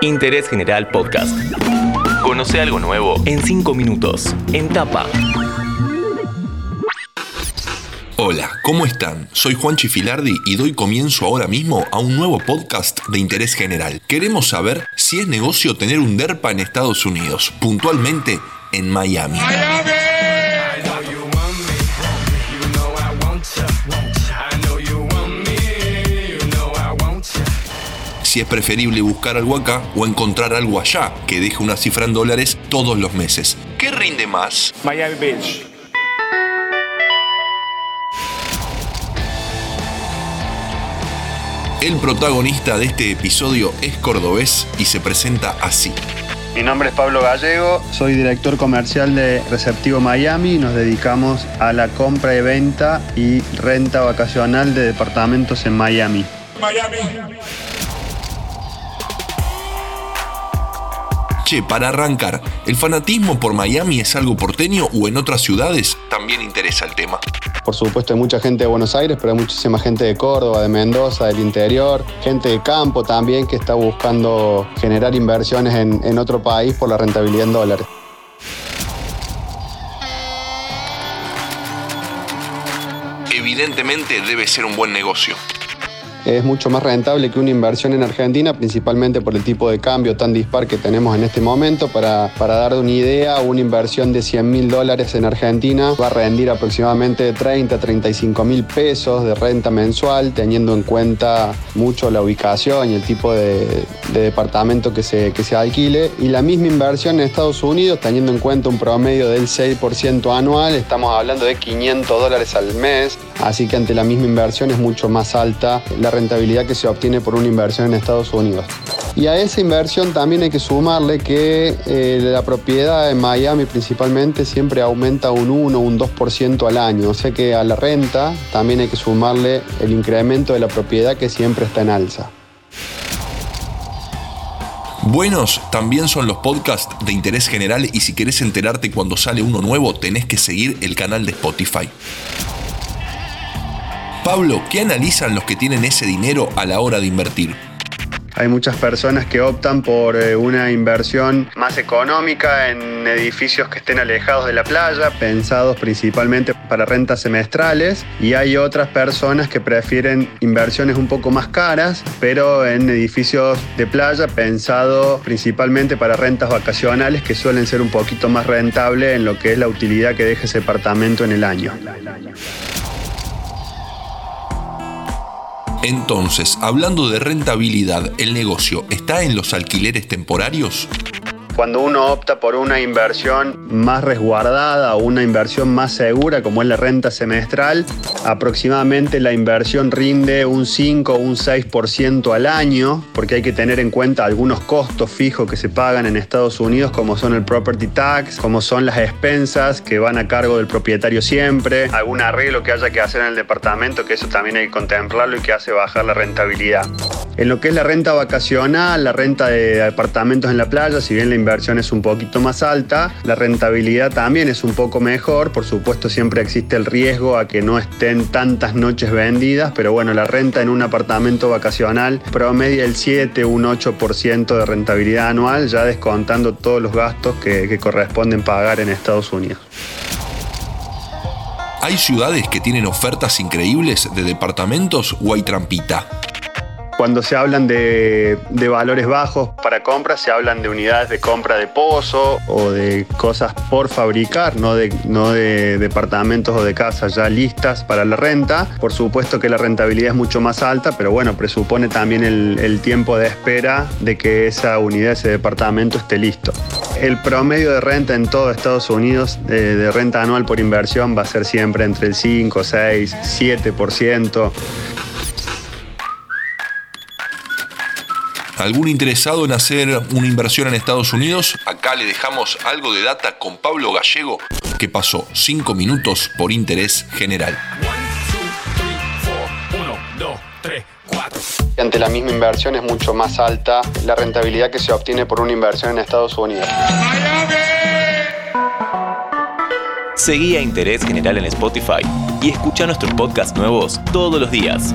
Interés General Podcast. Conoce algo nuevo en 5 minutos. En tapa. Hola, ¿cómo están? Soy Juan Chifilardi y doy comienzo ahora mismo a un nuevo podcast de interés general. Queremos saber si es negocio tener un DERPA en Estados Unidos, puntualmente en Miami. Si es preferible buscar algo acá o encontrar algo allá que deje una cifra en dólares todos los meses. ¿Qué rinde más? Miami Beach. El protagonista de este episodio es cordobés y se presenta así. Mi nombre es Pablo Gallego, soy director comercial de Receptivo Miami y nos dedicamos a la compra y venta y renta vacacional de departamentos en Miami. Miami. Che, para arrancar, ¿el fanatismo por Miami es algo porteño o en otras ciudades? También interesa el tema. Por supuesto hay mucha gente de Buenos Aires, pero hay muchísima gente de Córdoba, de Mendoza, del interior, gente de campo también que está buscando generar inversiones en, en otro país por la rentabilidad en dólares. Evidentemente debe ser un buen negocio. Es mucho más rentable que una inversión en Argentina, principalmente por el tipo de cambio tan dispar que tenemos en este momento. Para, para dar una idea, una inversión de 100 mil dólares en Argentina va a rendir aproximadamente 30 a 35 mil pesos de renta mensual, teniendo en cuenta mucho la ubicación y el tipo de, de departamento que se, que se alquile. Y la misma inversión en Estados Unidos, teniendo en cuenta un promedio del 6% anual, estamos hablando de 500 dólares al mes. Así que ante la misma inversión es mucho más alta la rentabilidad que se obtiene por una inversión en Estados Unidos. Y a esa inversión también hay que sumarle que eh, la propiedad en Miami principalmente siempre aumenta un 1 o un 2% al año. O sea que a la renta también hay que sumarle el incremento de la propiedad que siempre está en alza. Buenos también son los podcasts de interés general y si querés enterarte cuando sale uno nuevo tenés que seguir el canal de Spotify. Pablo, ¿qué analizan los que tienen ese dinero a la hora de invertir? Hay muchas personas que optan por eh, una inversión más económica en edificios que estén alejados de la playa, pensados principalmente para rentas semestrales, y hay otras personas que prefieren inversiones un poco más caras, pero en edificios de playa pensados principalmente para rentas vacacionales que suelen ser un poquito más rentables en lo que es la utilidad que deja ese departamento en el año. Entonces, hablando de rentabilidad, ¿el negocio está en los alquileres temporarios? Cuando uno opta por una inversión más resguardada o una inversión más segura, como es la renta semestral, aproximadamente la inversión rinde un 5 o un 6% al año, porque hay que tener en cuenta algunos costos fijos que se pagan en Estados Unidos, como son el property tax, como son las expensas que van a cargo del propietario siempre, algún arreglo que haya que hacer en el departamento, que eso también hay que contemplarlo y que hace bajar la rentabilidad. En lo que es la renta vacacional, la renta de departamentos en la playa, si bien la inversión es un poquito más alta, la rentabilidad también es un poco mejor. Por supuesto, siempre existe el riesgo a que no estén tantas noches vendidas, pero bueno, la renta en un apartamento vacacional promedia el 7, un 8% de rentabilidad anual, ya descontando todos los gastos que, corresponden pagar en Estados Unidos. ¿Hay ciudades que tienen ofertas increíbles de departamentos o hay trampita? Cuando se hablan de, de, valores bajos para compra, se hablan de unidades de compra de pozo o de cosas por fabricar, no de, no de departamentos o de casas ya listas para la renta. Por supuesto que la rentabilidad es mucho más alta, pero bueno, presupone también el, tiempo de espera de que esa unidad, ese departamento esté listo. El promedio de renta en todo Estados Unidos de, de renta anual por inversión va a ser siempre entre el 5, 6, 7%. ¿Algún interesado en hacer una inversión en Estados Unidos? Acá le dejamos algo de data con Pablo Gallego, que pasó 5 minutos por interés general. Ante la misma inversión es mucho más alta la rentabilidad que se obtiene por una inversión en Estados Unidos. Seguí a Interés General en Spotify y escucha nuestros podcasts nuevos todos los días.